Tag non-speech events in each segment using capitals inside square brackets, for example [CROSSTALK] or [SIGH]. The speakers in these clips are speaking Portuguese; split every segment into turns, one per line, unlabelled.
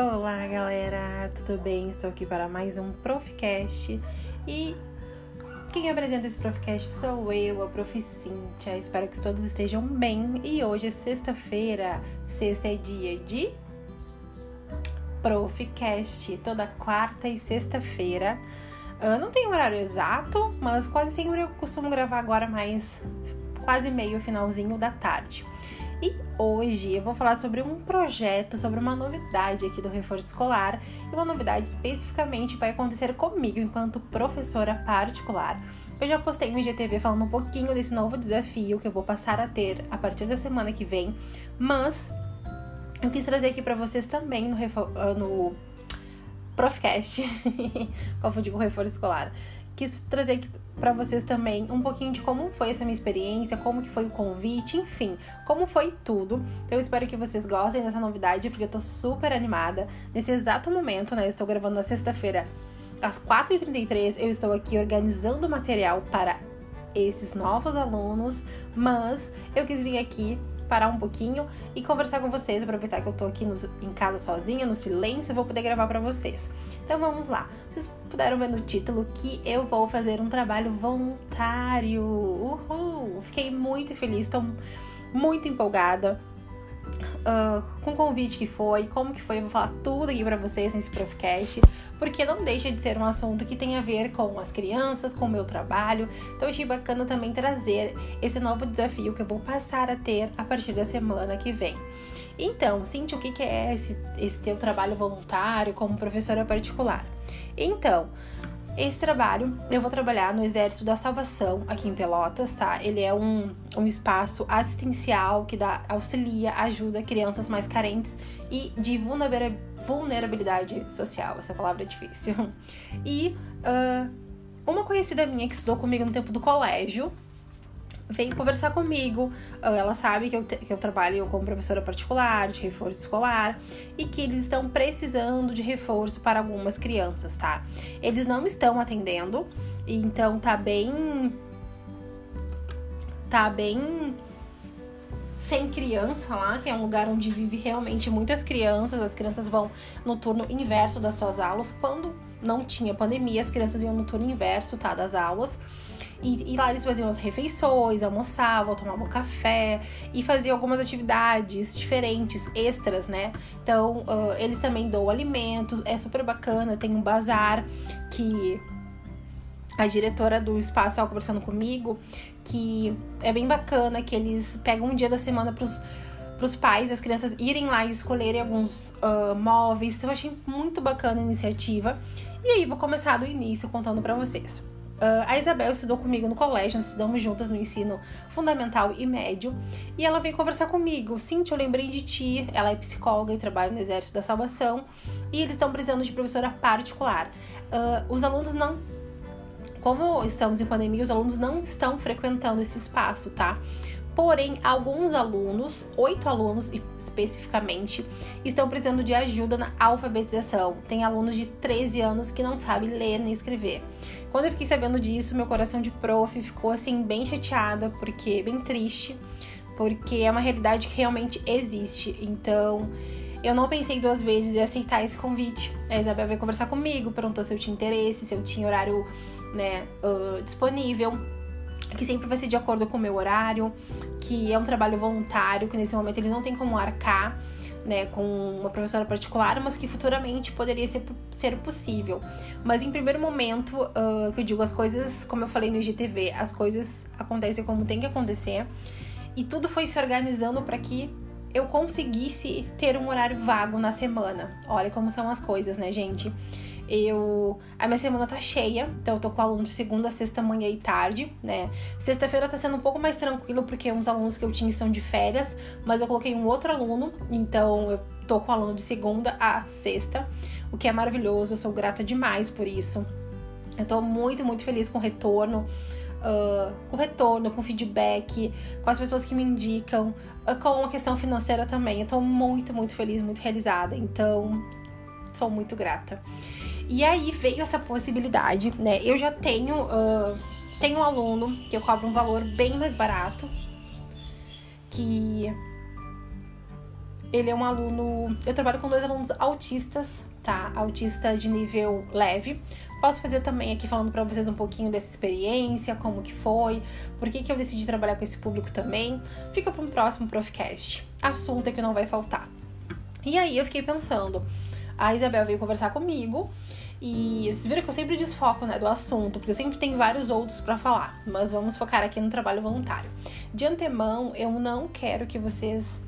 Olá, galera, tudo bem? Estou aqui para mais um Profcast e quem apresenta esse Profcast sou eu, a Prof. Cíntia. Espero que todos estejam bem e hoje é sexta-feira, sexta é dia de Profcast, toda quarta e sexta-feira. Uh, não tem horário exato, mas quase sempre eu costumo gravar agora mais quase meio finalzinho da tarde. E hoje eu vou falar sobre um projeto, sobre uma novidade aqui do reforço escolar. E uma novidade especificamente vai acontecer comigo enquanto professora particular. Eu já postei no IGTV falando um pouquinho desse novo desafio que eu vou passar a ter a partir da semana que vem, mas eu quis trazer aqui para vocês também no, ah, no Profcast, [LAUGHS] confundi com reforço escolar quis trazer aqui para vocês também um pouquinho de como foi essa minha experiência, como que foi o convite, enfim, como foi tudo. Eu espero que vocês gostem dessa novidade, porque eu tô super animada. Nesse exato momento, né, estou gravando na sexta-feira, às 4h33, eu estou aqui organizando material para esses novos alunos, mas eu quis vir aqui parar um pouquinho e conversar com vocês, aproveitar que eu tô aqui no, em casa sozinha, no silêncio, vou poder gravar para vocês. Então vamos lá. Vocês puderam ver no título que eu vou fazer um trabalho voluntário. Uhul! Fiquei muito feliz, estou muito empolgada uh, com o convite que foi, como que foi, eu vou falar tudo aqui para vocês nesse podcast, porque não deixa de ser um assunto que tem a ver com as crianças, com o meu trabalho. Então achei bacana também trazer esse novo desafio que eu vou passar a ter a partir da semana que vem. Então, Cintia, o que, que é esse, esse teu trabalho voluntário como professora particular? Então, esse trabalho eu vou trabalhar no Exército da Salvação aqui em Pelotas, tá? Ele é um, um espaço assistencial que dá, auxilia, ajuda crianças mais carentes e de vulnerabilidade social. Essa palavra é difícil. [LAUGHS] E uh, uma conhecida minha que estudou comigo no tempo do colégio, veio conversar comigo. Ah, ela sabe que eu, que eu trabalho como professora particular, de reforço escolar, e que eles estão precisando de reforço para algumas crianças, tá? Eles não estão atendendo, então tá bem. Tá bem sem criança lá, que é um lugar onde vive realmente muitas crianças. As crianças vão no turno inverso das suas aulas. Quando não tinha pandemia, as crianças iam no turno inverso, tá, das aulas. E, e, lá eles faziam as refeições, almoçavam, tomavam café e faziam algumas atividades diferentes, extras, né? Então, uh, eles também dão alimentos, é super bacana. Tem um bazar que a diretora do espaço estava conversando comigo, que é bem bacana, que eles pegam um dia da semana pros para os pais, as crianças irem lá e escolherem alguns uh, móveis. Então, eu achei muito bacana a iniciativa. E aí, vou começar do início contando para vocês. Uh, a Isabel estudou comigo no colégio, nós estudamos juntas no ensino fundamental e médio. E ela veio conversar comigo. Cintia, eu lembrei de ti. Ela é psicóloga e trabalha no Exército da Salvação. E eles estão precisando de professora particular. Uh, os alunos não. Como estamos em pandemia, os alunos não estão frequentando esse espaço, tá? Porém, alguns alunos, oito alunos especificamente, estão precisando de ajuda na alfabetização. Tem alunos de 13 anos que não sabem ler nem escrever. Quando eu fiquei sabendo disso, meu coração de prof ficou assim bem chateada, porque bem triste, porque é uma realidade que realmente existe. Então, eu não pensei duas vezes em aceitar esse convite. A Isabel veio conversar comigo, perguntou se eu tinha interesse, se eu tinha horário né, uh, disponível, que sempre vai ser de acordo com o meu horário, que é um trabalho voluntário, que nesse momento eles não têm como arcar né, com uma professora particular, mas que futuramente poderia ser, ser possível. Mas em primeiro momento, uh, que eu digo as coisas, como eu falei no IGTV, as coisas acontecem como tem que acontecer. E tudo foi se organizando para que eu conseguisse ter um horário vago na semana. Olha como são as coisas, né, gente? Eu. A minha semana tá cheia, então eu tô com aluno de segunda, sexta, manhã e tarde, né? Sexta-feira tá sendo um pouco mais tranquilo, porque uns alunos que eu tinha estão de férias, mas eu coloquei um outro aluno, então eu tô com aluno de segunda a sexta, o que é maravilhoso, eu sou grata demais por isso. Eu tô muito, muito feliz com o retorno. Uh, com retorno, com feedback, com as pessoas que me indicam, uh, com a questão financeira também. Eu tô muito, muito feliz, muito realizada. Então, sou muito grata. E aí veio essa possibilidade, né? Eu já tenho, uh, tenho um aluno que eu cobro um valor bem mais barato, que ele é um aluno. Eu trabalho com dois alunos autistas, tá? Autista de nível leve. Posso fazer também aqui falando para vocês um pouquinho dessa experiência, como que foi, por que, que eu decidi trabalhar com esse público também. Fica para um próximo Profcast. Assunto é que não vai faltar. E aí eu fiquei pensando, a Isabel veio conversar comigo e vocês viram que eu sempre desfoco né, do assunto, porque sempre tenho vários outros para falar, mas vamos focar aqui no trabalho voluntário. De antemão, eu não quero que vocês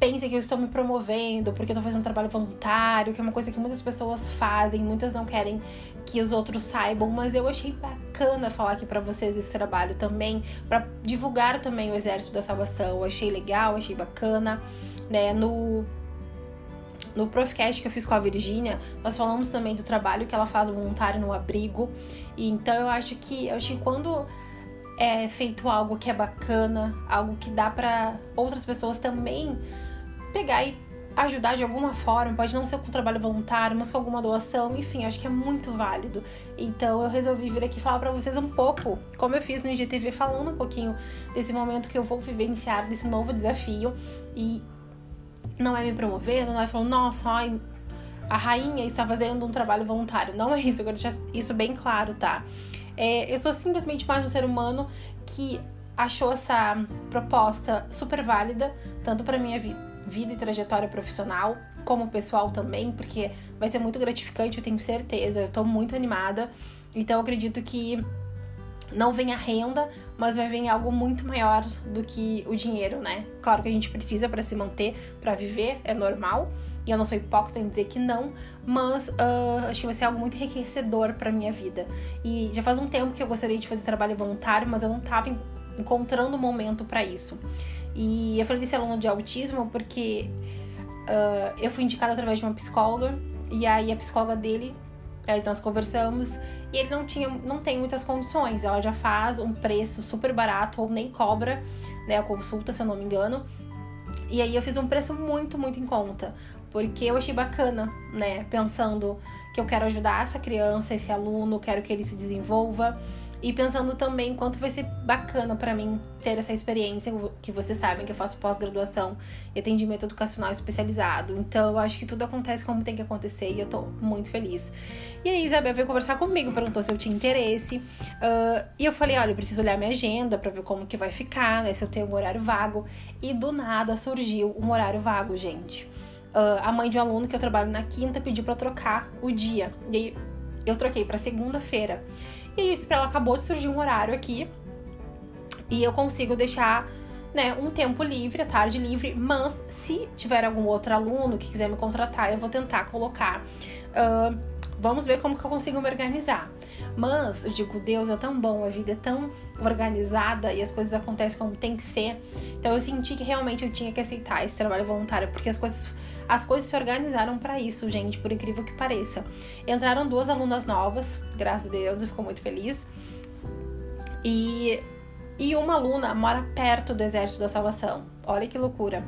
pensem que eu estou me promovendo porque eu estou fazendo trabalho voluntário, que é uma coisa que muitas pessoas fazem, muitas não querem que os outros saibam, mas eu achei bacana falar aqui para vocês esse trabalho também, para divulgar também o Exército da Salvação. Eu achei legal, achei bacana, né? No no Profcast que eu fiz com a Virgínia, nós falamos também do trabalho que ela faz voluntário no abrigo. E então eu acho que eu acho que quando é feito algo que é bacana, algo que dá para outras pessoas também pegar e ajudar de alguma forma, pode não ser com trabalho voluntário, mas com alguma doação, enfim, acho que é muito válido. Então eu resolvi vir aqui falar para vocês um pouco, como eu fiz no IGTV, falando um pouquinho desse momento que eu vou vivenciar, desse novo desafio. E não é me promovendo, não é falando, nossa, ai, a rainha está fazendo um trabalho voluntário. Não é isso, eu quero deixar isso bem claro, tá? É, eu sou simplesmente mais um ser humano que achou essa proposta super válida, tanto para minha vi vida e trajetória profissional, como pessoal também, porque vai ser muito gratificante, eu tenho certeza, eu tô muito animada. Então eu acredito que não vem a renda, mas vai vir algo muito maior do que o dinheiro, né? Claro que a gente precisa para se manter, para viver, é normal. E eu não sou hipócrita em dizer que não, mas uh, acho que vai ser algo muito enriquecedor para minha vida. E já faz um tempo que eu gostaria de fazer trabalho voluntário, mas eu não estava encontrando o momento para isso. E eu falei desse aluno de autismo porque uh, eu fui indicada através de uma psicóloga, e aí a psicóloga dele, aí nós conversamos e ele não tinha, não tem muitas condições. Ela já faz um preço super barato ou nem cobra, né, a consulta, se eu não me engano. E aí eu fiz um preço muito, muito em conta, porque eu achei bacana, né, pensando que eu quero ajudar essa criança, esse aluno, quero que ele se desenvolva. E pensando também quanto vai ser bacana para mim ter essa experiência, que vocês sabem que eu faço pós-graduação e atendimento educacional especializado. Então eu acho que tudo acontece como tem que acontecer e eu tô muito feliz. E aí Isabel veio conversar comigo, perguntou se eu tinha interesse. Uh, e eu falei, olha, eu preciso olhar minha agenda para ver como que vai ficar, né? Se eu tenho um horário vago. E do nada surgiu um horário vago, gente. Uh, a mãe de um aluno que eu trabalho na quinta pediu para trocar o dia. E aí eu troquei para segunda-feira. E eu disse pra ela, acabou de surgir um horário aqui e eu consigo deixar né, um tempo livre, a tarde livre, mas se tiver algum outro aluno que quiser me contratar, eu vou tentar colocar. Uh, vamos ver como que eu consigo me organizar. Mas eu digo, Deus é tão bom, a vida é tão organizada e as coisas acontecem como tem que ser. Então eu senti que realmente eu tinha que aceitar esse trabalho voluntário, porque as coisas as coisas se organizaram para isso, gente, por incrível que pareça. Entraram duas alunas novas, graças a Deus, eu fico muito feliz. E, e uma aluna mora perto do Exército da Salvação. Olha que loucura.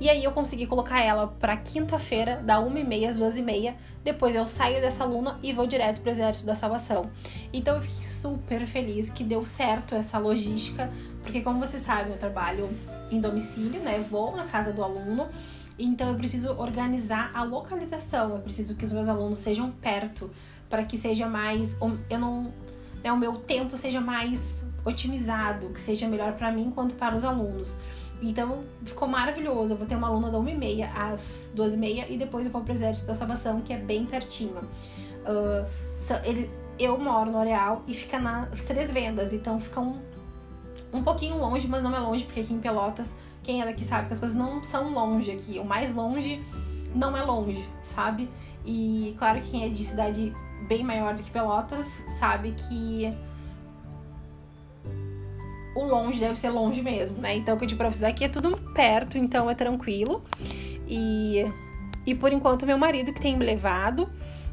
E aí eu consegui colocar ela para quinta-feira, da 1h30 às 2h30. Depois eu saio dessa aluna e vou direto pro Exército da Salvação. Então eu fiquei super feliz que deu certo essa logística, porque como vocês sabem, eu trabalho em domicílio, né? Vou na casa do aluno então eu preciso organizar a localização, eu preciso que os meus alunos sejam perto, para que seja mais. Eu não. Né, o meu tempo seja mais otimizado, que seja melhor para mim quanto para os alunos. Então ficou maravilhoso. Eu vou ter uma aluna da 1h30 às 2h30 e depois eu vou pro Exército da Salvação, que é bem pertinho. Uh, ele, eu moro no Areal e fica nas três vendas, então fica um, um pouquinho longe, mas não é longe, porque aqui em Pelotas quem é daqui sabe que as coisas não são longe aqui. O mais longe não é longe, sabe? E claro que quem é de cidade bem maior do que Pelotas sabe que o longe deve ser longe mesmo, né? Então, o que eu digo pra vocês aqui é tudo perto, então é tranquilo. E, e por enquanto, meu marido que tem me levado.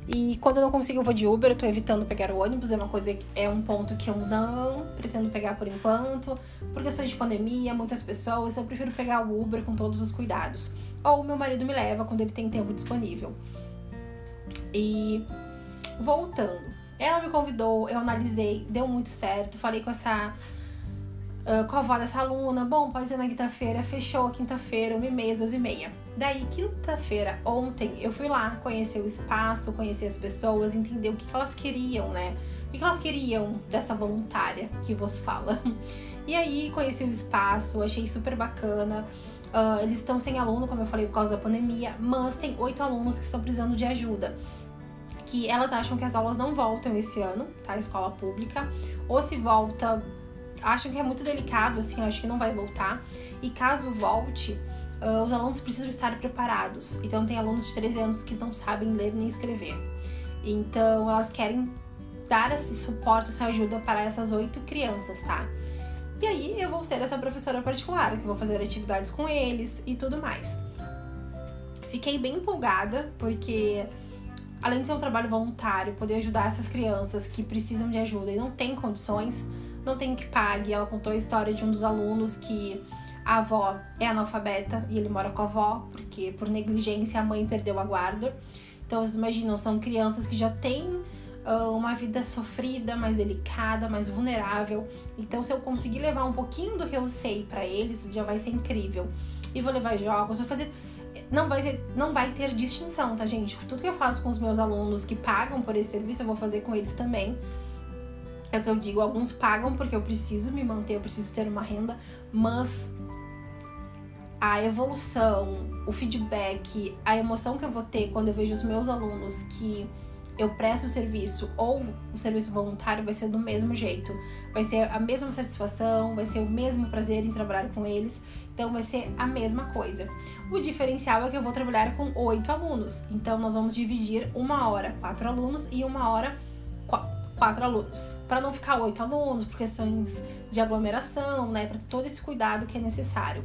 E quando eu não consigo, eu vou de Uber, eu tô evitando pegar o ônibus, é uma coisa, é um ponto que eu não pretendo pegar por enquanto, por questões de pandemia, muitas pessoas, eu prefiro pegar o Uber com todos os cuidados. Ou meu marido me leva quando ele tem tempo disponível. E voltando, ela me convidou, eu analisei, deu muito certo, falei com essa Uh, com a avó dessa aluna, bom, pode ser na quinta-feira, fechou quinta-feira, uma e meia, duas e meia. Daí, quinta-feira, ontem, eu fui lá conhecer o espaço, conhecer as pessoas, entender o que, que elas queriam, né? O que, que elas queriam dessa voluntária que vos fala. [LAUGHS] E aí, conheci o espaço, achei super bacana. Uh, eles estão sem aluno, como eu falei, por causa da pandemia, mas tem oito alunos que estão precisando de ajuda. Que elas acham que as aulas não voltam esse ano, tá? Escola pública. Ou se volta, acham que é muito delicado, assim, acho que não vai voltar. E caso volte, uh, os alunos precisam estar preparados. Então, tem alunos de 13 anos que não sabem ler nem escrever. Então, elas querem dar esse suporte, essa ajuda para essas oito crianças, tá? E aí, eu vou ser essa professora particular, que vou fazer atividades com eles e tudo mais. Fiquei bem empolgada, porque além de ser um trabalho voluntário, poder ajudar essas crianças que precisam de ajuda e não têm condições, não tem que pague. Ela contou a história de um dos alunos que a avó é analfabeta e ele mora com a avó, porque por negligência a mãe perdeu a guarda. Então vocês imaginam, são crianças que já têm uh, uma vida sofrida, mais delicada, mais vulnerável. Então se eu conseguir levar um pouquinho do que eu sei para eles, já vai ser incrível. E vou levar jogos, vou fazer não vai, ser, não vai ter distinção, tá, gente? Tudo que eu faço com os meus alunos que pagam por esse serviço, eu vou fazer com eles também. É o que eu digo, alguns pagam porque eu preciso me manter, eu preciso ter uma renda, mas a evolução, o feedback, a emoção que eu vou ter quando eu vejo os meus alunos que eu presto o serviço ou o serviço voluntário vai ser do mesmo jeito. Vai ser a mesma satisfação, vai ser o mesmo prazer em trabalhar com eles. Então vai ser a mesma coisa. O diferencial é que eu vou trabalhar com oito alunos. Então nós vamos dividir uma hora quatro alunos e uma hora quatro alunos, para não ficar oito alunos, por questões de aglomeração, né, para todo esse cuidado que é necessário.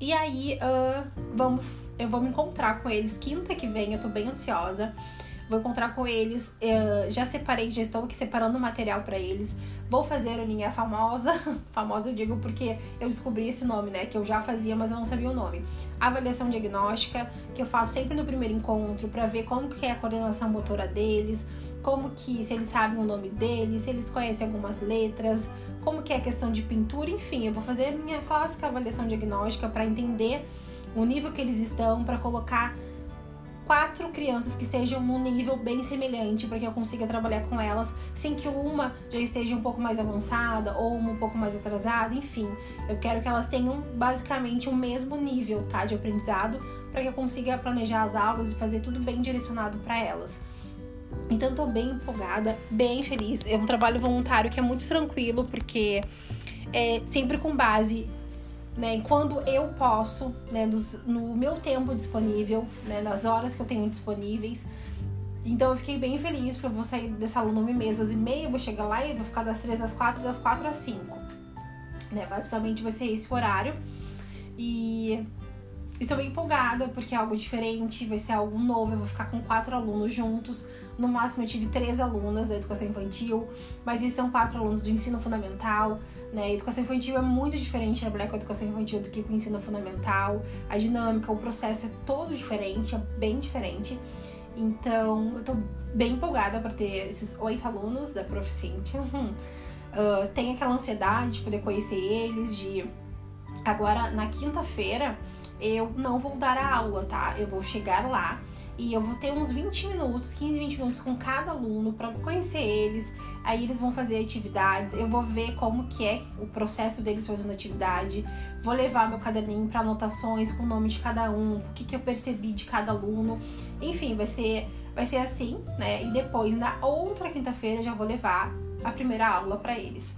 E aí, uh, vamos, eu vou me encontrar com eles quinta que vem, eu tô bem ansiosa. Vou encontrar com eles. Uh, já separei, já estou aqui separando material para eles. Vou fazer a minha famosa, [LAUGHS] famosa eu digo porque eu descobri esse nome, né? Que eu já fazia, mas eu não sabia o nome. Avaliação diagnóstica, que eu faço sempre no primeiro encontro para ver como que é a coordenação motora deles, como que se eles sabem o nome deles, se eles conhecem algumas letras, como que é a questão de pintura, enfim, eu vou fazer a minha clássica avaliação diagnóstica para entender o nível que eles estão, para colocar quatro crianças que estejam num nível bem semelhante para que eu consiga trabalhar com elas sem que uma já esteja um pouco mais avançada ou uma um pouco mais atrasada, enfim. Eu quero que elas tenham basicamente o mesmo nível, tá, de aprendizado para que eu consiga planejar as aulas e fazer tudo bem direcionado para elas. Então tô bem empolgada, bem feliz. É um trabalho voluntário que é muito tranquilo porque é sempre com base né, quando eu posso, né, nos, no meu tempo disponível, né, nas horas que eu tenho disponíveis. Então eu fiquei bem feliz porque eu vou sair dessa aula no mês, às e meia, vou chegar lá e vou ficar das 3 às 4, das 4 às 5. Né, basicamente vai ser esse horário. E e tô bem empolgada porque é algo diferente, vai ser algo novo. Eu vou ficar com quatro alunos juntos. No máximo eu tive três alunas da educação infantil, mas esses são quatro alunos do ensino fundamental. Né? A educação infantil é muito diferente trabalhar com a educação infantil do que com o ensino fundamental. A dinâmica, o processo é todo diferente, é bem diferente. Então eu tô bem empolgada para ter esses oito alunos da Proficiente. uh, [LAUGHS] tem aquela ansiedade de poder conhecer eles, de agora na quinta-feira eu não vou dar a aula, tá? Eu vou chegar lá e eu vou ter uns 20 minutos, 15, 20 minutos com cada aluno para conhecer eles. Aí eles vão fazer atividades, eu vou ver como que é o processo deles fazendo atividade. Vou levar meu caderninho para anotações com o nome de cada um, o que que eu percebi de cada aluno. Enfim, vai ser vai ser assim, né? E depois na outra quinta-feira já vou levar a primeira aula para eles.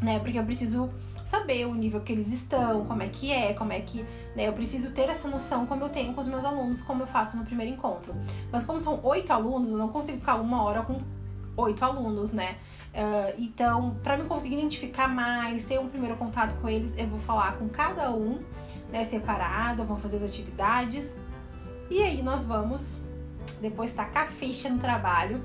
Né? Porque eu preciso saber o nível que eles estão, como é que é, como é que. Né, eu preciso ter essa noção como eu tenho com os meus alunos, como eu faço no primeiro encontro. Mas como são oito alunos, eu não consigo ficar uma hora com oito alunos, né? Uh, então, para me conseguir identificar mais, ter um primeiro contato com eles, eu vou falar com cada um, né, separado, vou fazer as atividades. E aí nós vamos depois tacar ficha no trabalho.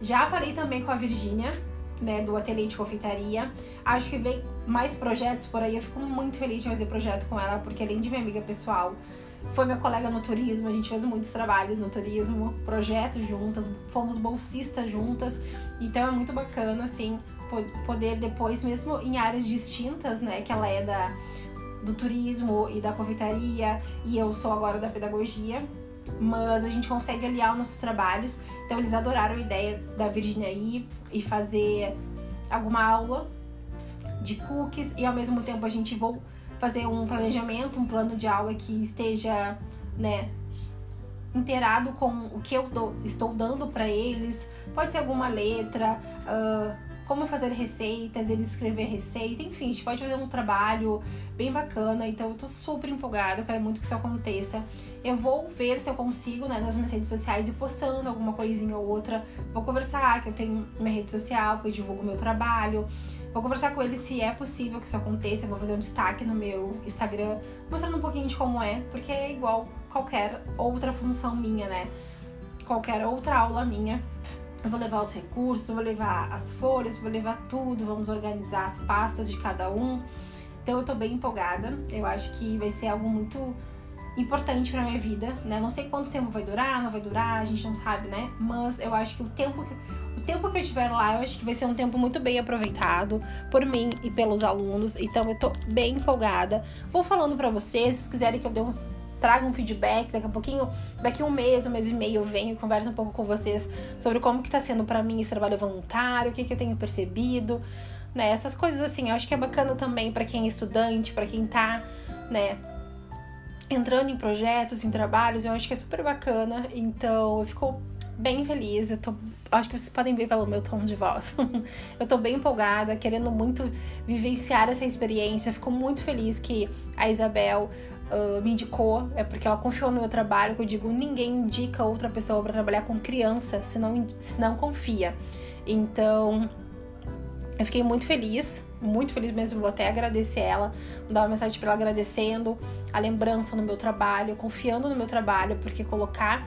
Já falei também com a Virgínia, né, do ateliê de confeitaria. Acho que vem mais projetos por aí. Eu fico muito feliz de fazer projeto com ela, porque além de minha amiga pessoal, foi minha colega no turismo. A gente fez muitos trabalhos no turismo, projetos juntas, fomos bolsistas juntas. Então é muito bacana, assim, poder depois, mesmo em áreas distintas, né? Que ela é da, do turismo e da confeitaria e eu sou agora da pedagogia. Mas a gente consegue aliar os nossos trabalhos. Então eles adoraram a ideia da Virginia ir e fazer alguma aula de cookies e ao mesmo tempo a gente vou fazer um planejamento, um plano de aula que esteja, né, inteirado com o que eu estou dando para eles. Pode ser alguma letra, uh, como fazer receitas, eles escrever receita, enfim, a gente pode fazer um trabalho bem bacana. Então eu tô super empolgada, eu quero muito que isso aconteça. Eu vou ver se eu consigo, né, nas minhas redes sociais e postando alguma coisinha ou outra. Vou conversar, que eu tenho minha rede social, que eu divulgo meu trabalho. Vou conversar com eles se é possível que isso aconteça. Vou fazer um destaque no meu Instagram, mostrando um pouquinho de como é, porque é igual qualquer outra função minha, né? Qualquer outra aula minha. Eu vou levar os recursos, vou levar as folhas, vou levar tudo, vamos organizar as pastas de cada um. Então eu tô bem empolgada. Eu acho que vai ser algo muito importante para minha vida, né? Não sei quanto tempo vai durar, não vai durar, a gente não sabe, né? Mas eu acho que o tempo que o tempo que eu tiver lá, eu acho que vai ser um tempo muito bem aproveitado por mim e pelos alunos. Então eu tô bem empolgada. Vou falando para vocês, se vocês quiserem que eu dê um traga um feedback daqui a pouquinho, daqui um mês, um mês e meio eu venho e converso um pouco com vocês sobre como que tá sendo para mim esse trabalho voluntário, o que que eu tenho percebido, né? Essas coisas assim, eu acho que é bacana também para quem é estudante, para quem tá, né, entrando em projetos, em trabalhos, eu acho que é super bacana. Então, eu fico bem feliz. Eu tô, acho que vocês podem ver pelo meu tom de voz. [LAUGHS] eu tô bem empolgada, querendo muito vivenciar essa experiência. Fico muito feliz que a Isabel uh, me indicou, é porque ela confiou no meu trabalho. Que eu digo, ninguém indica outra pessoa para trabalhar com criança se não, se não confia. Então, eu fiquei muito feliz, muito feliz mesmo. Vou até agradecer ela, mandar uma mensagem para ela agradecendo a lembrança no meu trabalho, confiando no meu trabalho, porque colocar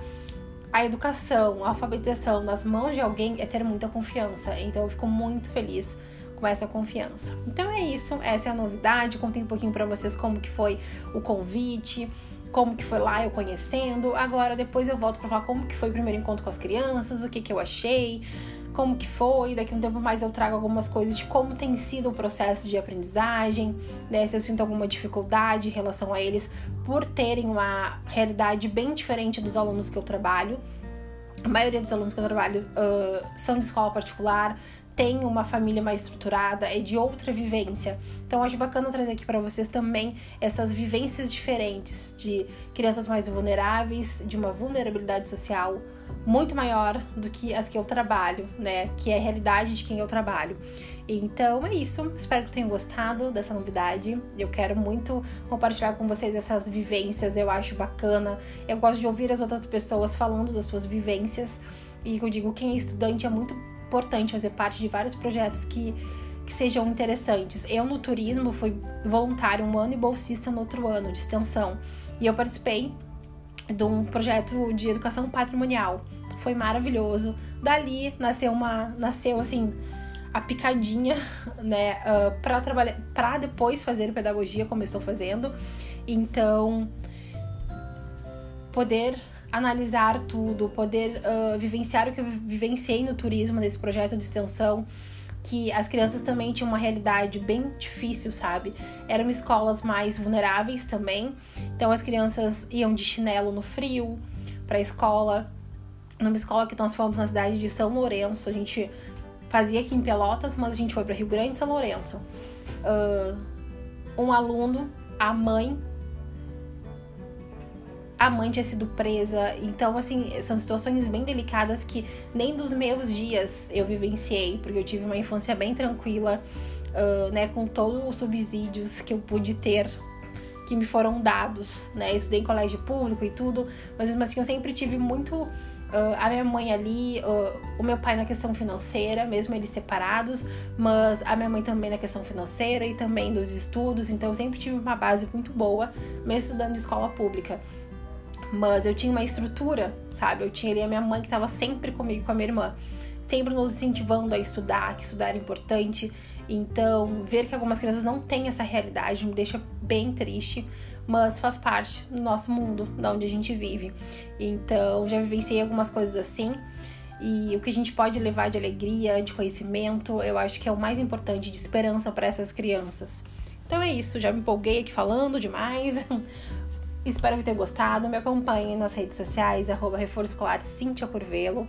a educação, a alfabetização nas mãos de alguém é ter muita confiança. Então eu fico muito feliz com essa confiança. Então é isso, essa é a novidade. Contei um pouquinho para vocês como que foi o convite, como que foi lá eu conhecendo. Agora depois eu volto para falar como que foi o primeiro encontro com as crianças, o que que eu achei como que foi, daqui a um tempo mais eu trago algumas coisas de como tem sido o processo de aprendizagem, né? Se eu sinto alguma dificuldade em relação a eles por terem uma realidade bem diferente dos alunos que eu trabalho. A maioria dos alunos que eu trabalho uh, são de escola particular, tem uma família mais estruturada, é de outra vivência. Então acho bacana trazer aqui para vocês também essas vivências diferentes de crianças mais vulneráveis, de uma vulnerabilidade social muito maior do que as que eu trabalho, né? Que é a realidade de quem eu trabalho. Então é isso. Espero que tenham gostado dessa novidade. Eu quero muito compartilhar com vocês essas vivências. Eu acho bacana. Eu gosto de ouvir as outras pessoas falando das suas vivências. E eu digo, quem é estudante é muito importante fazer parte de vários projetos que, que sejam interessantes. Eu no turismo fui voluntário um ano e bolsista no outro ano de extensão. E eu participei de um projeto de educação patrimonial. Foi maravilhoso. Dali nasceu uma, nasceu assim a picadinha, [LAUGHS] né, uh, para trabalhar, para depois fazer pedagogia, começou fazendo. Então, poder analisar tudo, poder uh, vivenciar o que eu vivenciei no turismo nesse projeto de extensão, que as crianças também tinham uma realidade bem difícil, sabe? Eram escolas mais vulneráveis também. Então as crianças iam de chinelo no frio para a escola. Numa escola que nós fomos na cidade de São Lourenço, a gente fazia aqui em Pelotas, mas a gente foi para Rio Grande e São Lourenço. Uh, um aluno, a mãe a mãe tinha sido presa. Então, assim, são situações bem delicadas que nem dos meus dias eu vivenciei, porque eu tive uma infância bem tranquila, uh, né, com todos os subsídios que eu pude ter que me foram dados, né? Estudei em colégio público e tudo, mas mesmo assim eu sempre tive muito uh, a minha mãe ali, uh, o meu pai na questão financeira, mesmo eles separados, mas a minha mãe também na questão financeira e também dos estudos, então eu sempre tive uma base muito boa, mesmo estudando escola pública. Mas eu tinha uma estrutura, sabe? Eu tinha ali a minha mãe que estava sempre comigo, com a minha irmã, sempre nos incentivando a estudar, que estudar era importante. Então, ver que algumas crianças não têm essa realidade me deixa bem triste, mas faz parte do nosso mundo, da onde a gente vive. Então, já vivenciei algumas coisas assim. E o que a gente pode levar de alegria, de conhecimento, eu acho que é o mais importante, de esperança para essas crianças. Então é isso, já me empolguei aqui falando demais. [LAUGHS] Espero que tenha gostado. Me acompanhem nas redes sociais, arroba Reforço Escolar Cintia Curvelo.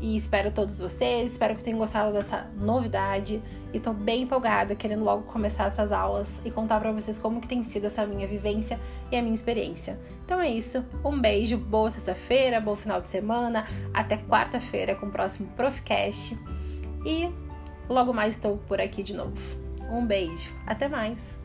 E espero todos vocês. Espero que tenham gostado dessa novidade. E tô bem empolgada, querendo logo começar essas aulas e contar para vocês como que tem sido essa minha vivência e a minha experiência. Então é isso. Um beijo, boa sexta-feira, bom final de semana. Até quarta-feira com o próximo Profcast. E logo mais estou por aqui de novo. Um beijo. Até mais.